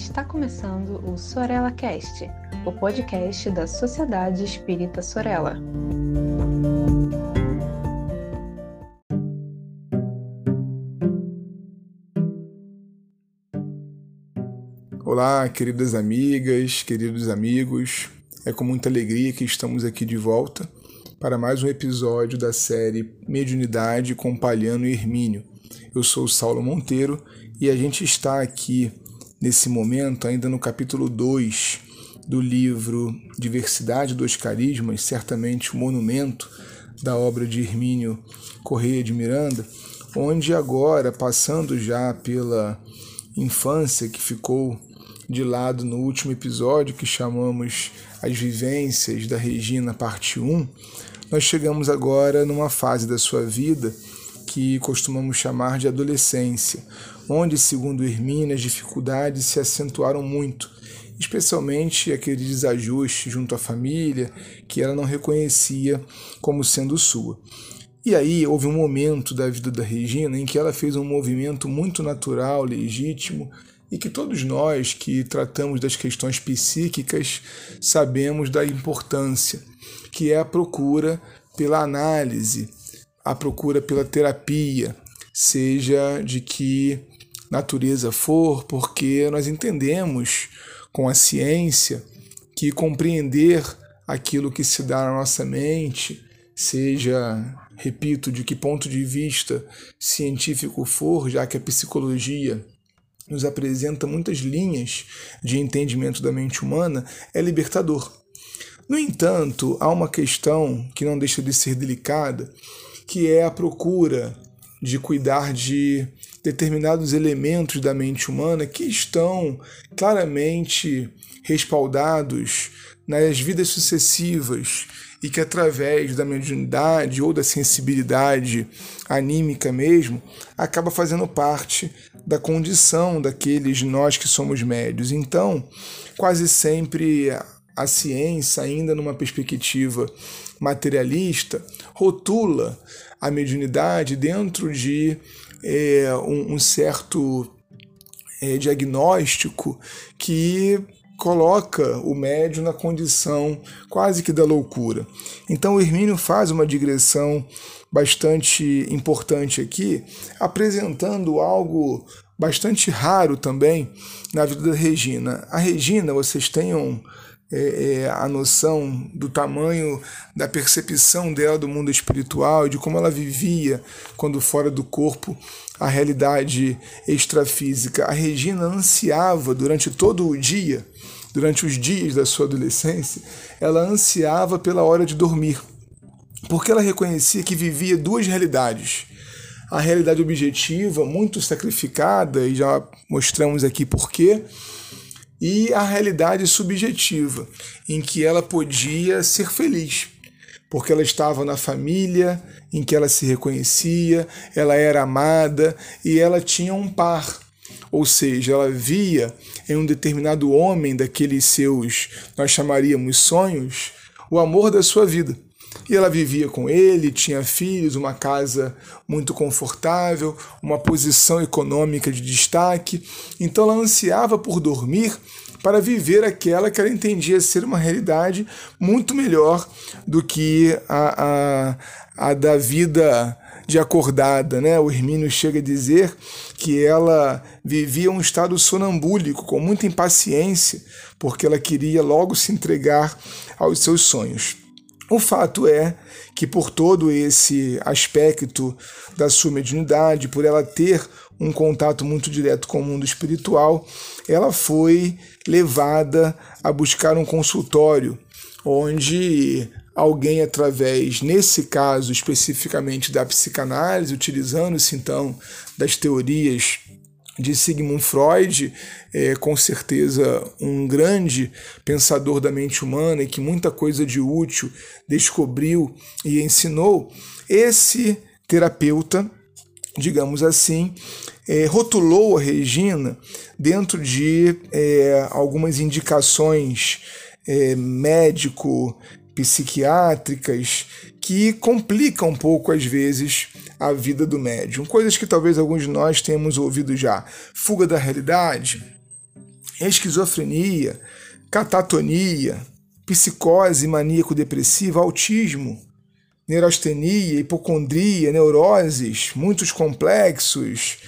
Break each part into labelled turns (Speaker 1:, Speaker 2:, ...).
Speaker 1: Está começando o Sorella Cast, o podcast da Sociedade Espírita Sorella.
Speaker 2: Olá, queridas amigas, queridos amigos. É com muita alegria que estamos aqui de volta para mais um episódio da série Mediunidade com Palhano e Hermínio. Eu sou Saulo Monteiro e a gente está aqui nesse momento ainda no capítulo 2 do livro Diversidade dos Carismas, certamente o monumento da obra de Hermínio Correia de Miranda, onde agora, passando já pela infância que ficou de lado no último episódio que chamamos As Vivências da Regina, parte 1, nós chegamos agora numa fase da sua vida que costumamos chamar de adolescência, onde, segundo Hermínia, as dificuldades se acentuaram muito, especialmente aquele desajuste junto à família que ela não reconhecia como sendo sua. E aí houve um momento da vida da Regina em que ela fez um movimento muito natural, legítimo, e que todos nós que tratamos das questões psíquicas sabemos da importância, que é a procura pela análise, a procura pela terapia, seja de que natureza for, porque nós entendemos com a ciência que compreender aquilo que se dá na nossa mente, seja, repito, de que ponto de vista científico for, já que a psicologia nos apresenta muitas linhas de entendimento da mente humana, é libertador. No entanto, há uma questão que não deixa de ser delicada, que é a procura de cuidar de determinados elementos da mente humana que estão claramente respaldados nas vidas sucessivas e que através da mediunidade ou da sensibilidade anímica mesmo, acaba fazendo parte da condição daqueles nós que somos médios. Então, quase sempre a ciência, ainda numa perspectiva materialista, rotula a mediunidade dentro de é, um, um, certo é, diagnóstico que coloca o médium na condição quase que da loucura. Então o Hermínio faz uma digressão bastante importante aqui, apresentando algo bastante raro também na vida da Regina. A Regina, vocês tenham é, é, a noção do tamanho da percepção dela do mundo espiritual, de como ela vivia quando fora do corpo a realidade extrafísica. A Regina ansiava durante todo o dia, durante os dias da sua adolescência, ela ansiava pela hora de dormir, porque ela reconhecia que vivia duas realidades. A realidade objetiva, muito sacrificada, e já mostramos aqui porquê, e a realidade subjetiva, em que ela podia ser feliz, porque ela estava na família em que ela se reconhecia, ela era amada e ela tinha um par. Ou seja, ela via em um determinado homem daqueles seus, nós chamaríamos sonhos, o amor da sua vida. E ela vivia com ele, tinha filhos, uma casa muito confortável, uma posição econômica de destaque. Então ela ansiava por dormir para viver aquela que ela entendia ser uma realidade muito melhor do que a, a, a da vida de acordada, né? O Hermínio chega a dizer que ela vivia um estado sonambúlico, com muita impaciência, porque ela queria logo se entregar aos seus sonhos. O fato é que, por todo esse aspecto da sua mediunidade, por ela ter um contato muito direto com o mundo espiritual, ela foi levada a buscar um consultório onde alguém através, nesse caso especificamente da psicanálise, utilizando-se então das teorias de Sigmund Freud, é, com certeza um grande pensador da mente humana e que muita coisa de útil descobriu e ensinou, esse terapeuta, digamos assim, é, rotulou a Regina dentro de é, algumas indicações é, médico psiquiátricas que complicam um pouco às vezes a vida do médium. Coisas que talvez alguns de nós tenhamos ouvido já. Fuga da realidade, esquizofrenia, catatonia, psicose maníaco-depressiva, autismo, neurastenia, hipocondria, neuroses, muitos complexos.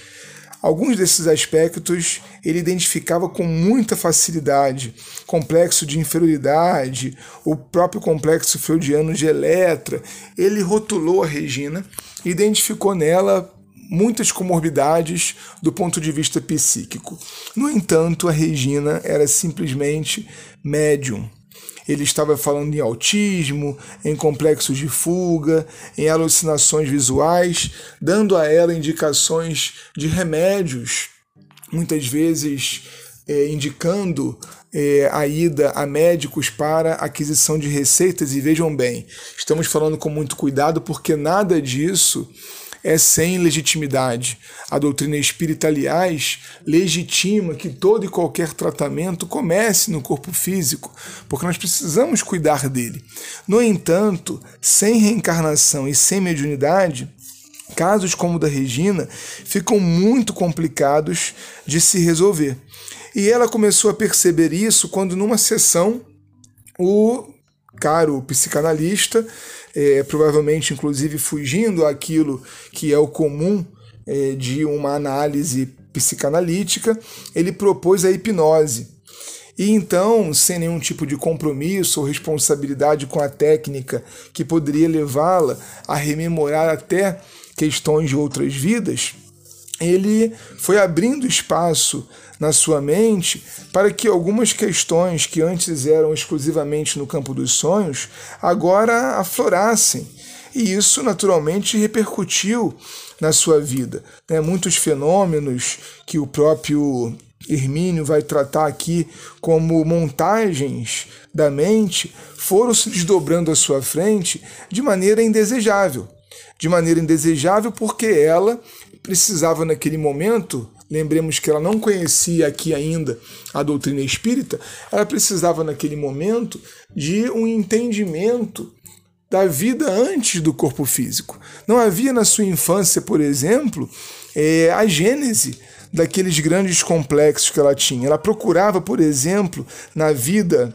Speaker 2: Alguns desses aspectos ele identificava com muita facilidade. Complexo de inferioridade, o próprio complexo freudiano de Eletra. Ele rotulou a Regina identificou nela muitas comorbidades do ponto de vista psíquico. No entanto, a Regina era simplesmente médium. Ele estava falando em autismo, em complexos de fuga, em alucinações visuais, dando a ela indicações de remédios, muitas vezes é, indicando é, a ida a médicos para aquisição de receitas. E vejam bem, estamos falando com muito cuidado porque nada disso é sem legitimidade. A doutrina espírita, aliás, legitima que todo e qualquer tratamento comece no corpo físico, porque nós precisamos cuidar dele. No entanto, sem reencarnação e sem mediunidade, casos como o da Regina ficam muito complicados de se resolver. E ela começou a perceber isso quando, numa sessão, o caro psicanalista é, provavelmente inclusive fugindo aquilo que é o comum é, de uma análise psicanalítica, ele propôs a hipnose. E então, sem nenhum tipo de compromisso ou responsabilidade com a técnica que poderia levá-la a rememorar até questões de outras vidas, ele foi abrindo espaço na sua mente para que algumas questões que antes eram exclusivamente no campo dos sonhos agora aflorassem. E isso naturalmente repercutiu na sua vida. Né? Muitos fenômenos que o próprio Hermínio vai tratar aqui como montagens da mente foram se desdobrando à sua frente de maneira indesejável. De maneira indesejável porque ela precisava naquele momento, lembremos que ela não conhecia aqui ainda a doutrina espírita, ela precisava naquele momento de um entendimento da vida antes do corpo físico. Não havia na sua infância, por exemplo, é, a gênese daqueles grandes complexos que ela tinha. Ela procurava, por exemplo, na vida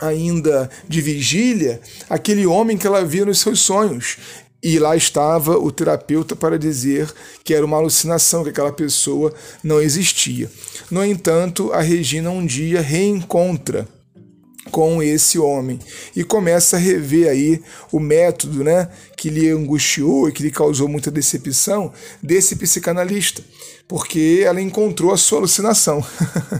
Speaker 2: ainda de vigília, aquele homem que ela via nos seus sonhos. E lá estava o terapeuta para dizer que era uma alucinação, que aquela pessoa não existia. No entanto, a Regina um dia reencontra com esse homem e começa a rever aí o método, né, que lhe angustiou e que lhe causou muita decepção desse psicanalista, porque ela encontrou a sua alucinação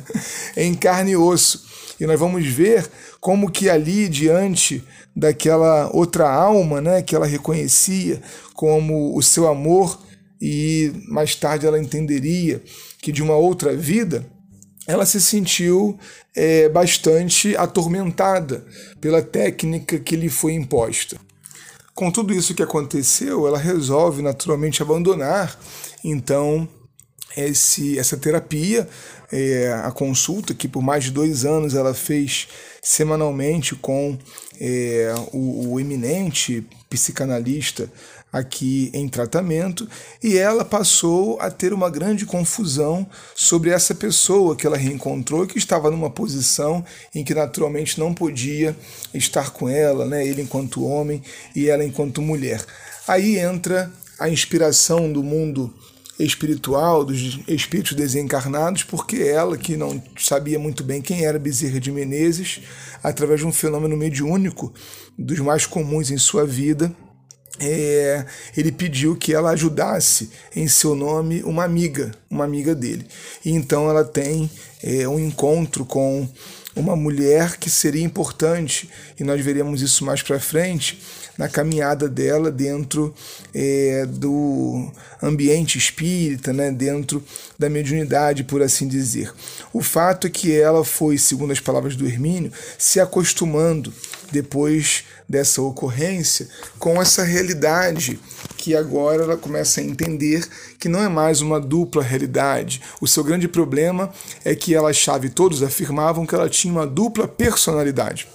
Speaker 2: em carne e osso. E nós vamos ver como que ali diante daquela outra alma, né, que ela reconhecia como o seu amor e mais tarde ela entenderia que de uma outra vida, ela se sentiu é, bastante atormentada pela técnica que lhe foi imposta. Com tudo isso que aconteceu, ela resolve naturalmente abandonar então esse, essa terapia, é, a consulta que por mais de dois anos ela fez semanalmente com é, o, o eminente psicanalista aqui em tratamento e ela passou a ter uma grande confusão sobre essa pessoa que ela reencontrou que estava numa posição em que naturalmente não podia estar com ela, né? ele enquanto homem e ela enquanto mulher. Aí entra a inspiração do mundo espiritual, dos espíritos desencarnados, porque ela, que não sabia muito bem quem era Bezerra de Menezes, através de um fenômeno mediúnico, dos mais comuns em sua vida, é, ele pediu que ela ajudasse em seu nome uma amiga, uma amiga dele. E então ela tem é, um encontro com uma mulher que seria importante, e nós veremos isso mais para frente, na caminhada dela dentro é, do ambiente espírita, né, dentro da mediunidade, por assim dizer. O fato é que ela foi, segundo as palavras do Hermínio, se acostumando depois dessa ocorrência com essa realidade que agora ela começa a entender que não é mais uma dupla realidade. O seu grande problema é que ela achava e todos afirmavam que ela tinha uma dupla personalidade.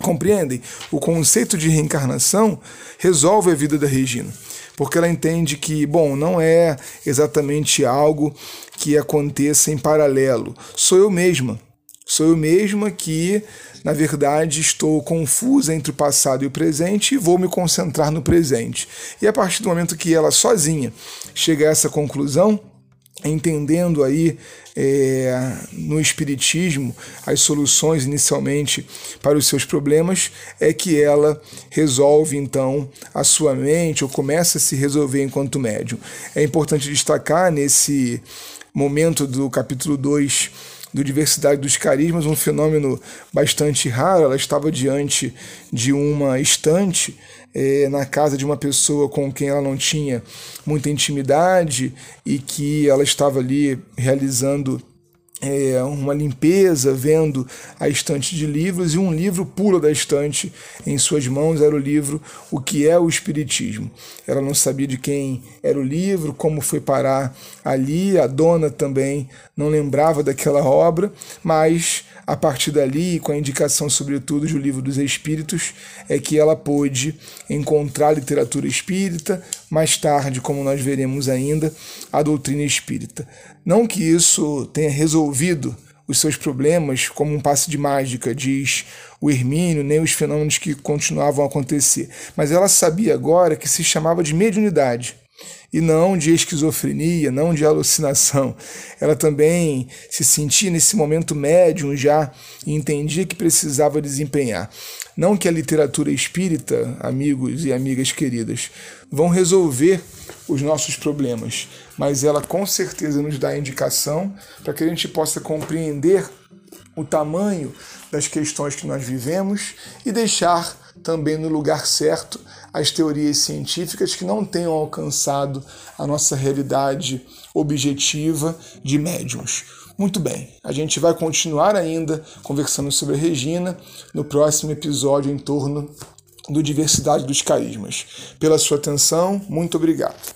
Speaker 2: Compreendem? O conceito de reencarnação resolve a vida da Regina, porque ela entende que, bom, não é exatamente algo que aconteça em paralelo. Sou eu mesma. Sou eu mesma que, na verdade, estou confusa entre o passado e o presente e vou me concentrar no presente. E a partir do momento que ela sozinha chega a essa conclusão, entendendo aí é, no Espiritismo as soluções inicialmente para os seus problemas, é que ela resolve então a sua mente ou começa a se resolver enquanto médium. É importante destacar nesse momento do capítulo 2 do Diversidade dos Carismas, um fenômeno bastante raro. Ela estava diante de uma estante é, na casa de uma pessoa com quem ela não tinha muita intimidade e que ela estava ali realizando é, uma limpeza, vendo a estante de livros, e um livro pula da estante em suas mãos, era o livro O que é o Espiritismo. Ela não sabia de quem era o livro, como foi parar ali, a dona também não lembrava daquela obra, mas a partir dali, com a indicação sobretudo do livro dos Espíritos, é que ela pôde encontrar literatura espírita, mais tarde, como nós veremos ainda, a doutrina espírita. Não que isso tenha resolvido os seus problemas como um passe de mágica, diz o Hermínio, nem os fenômenos que continuavam a acontecer. Mas ela sabia agora que se chamava de mediunidade e não de esquizofrenia, não de alucinação. Ela também se sentia nesse momento médium já e entendia que precisava desempenhar. Não que a literatura espírita, amigos e amigas queridas, vão resolver os nossos problemas, mas ela com certeza nos dá indicação para que a gente possa compreender o tamanho das questões que nós vivemos e deixar também no lugar certo as teorias científicas que não tenham alcançado a nossa realidade objetiva de médiums. Muito bem, a gente vai continuar ainda conversando sobre a Regina no próximo episódio em torno do Diversidade dos Carismas. Pela sua atenção, muito obrigado.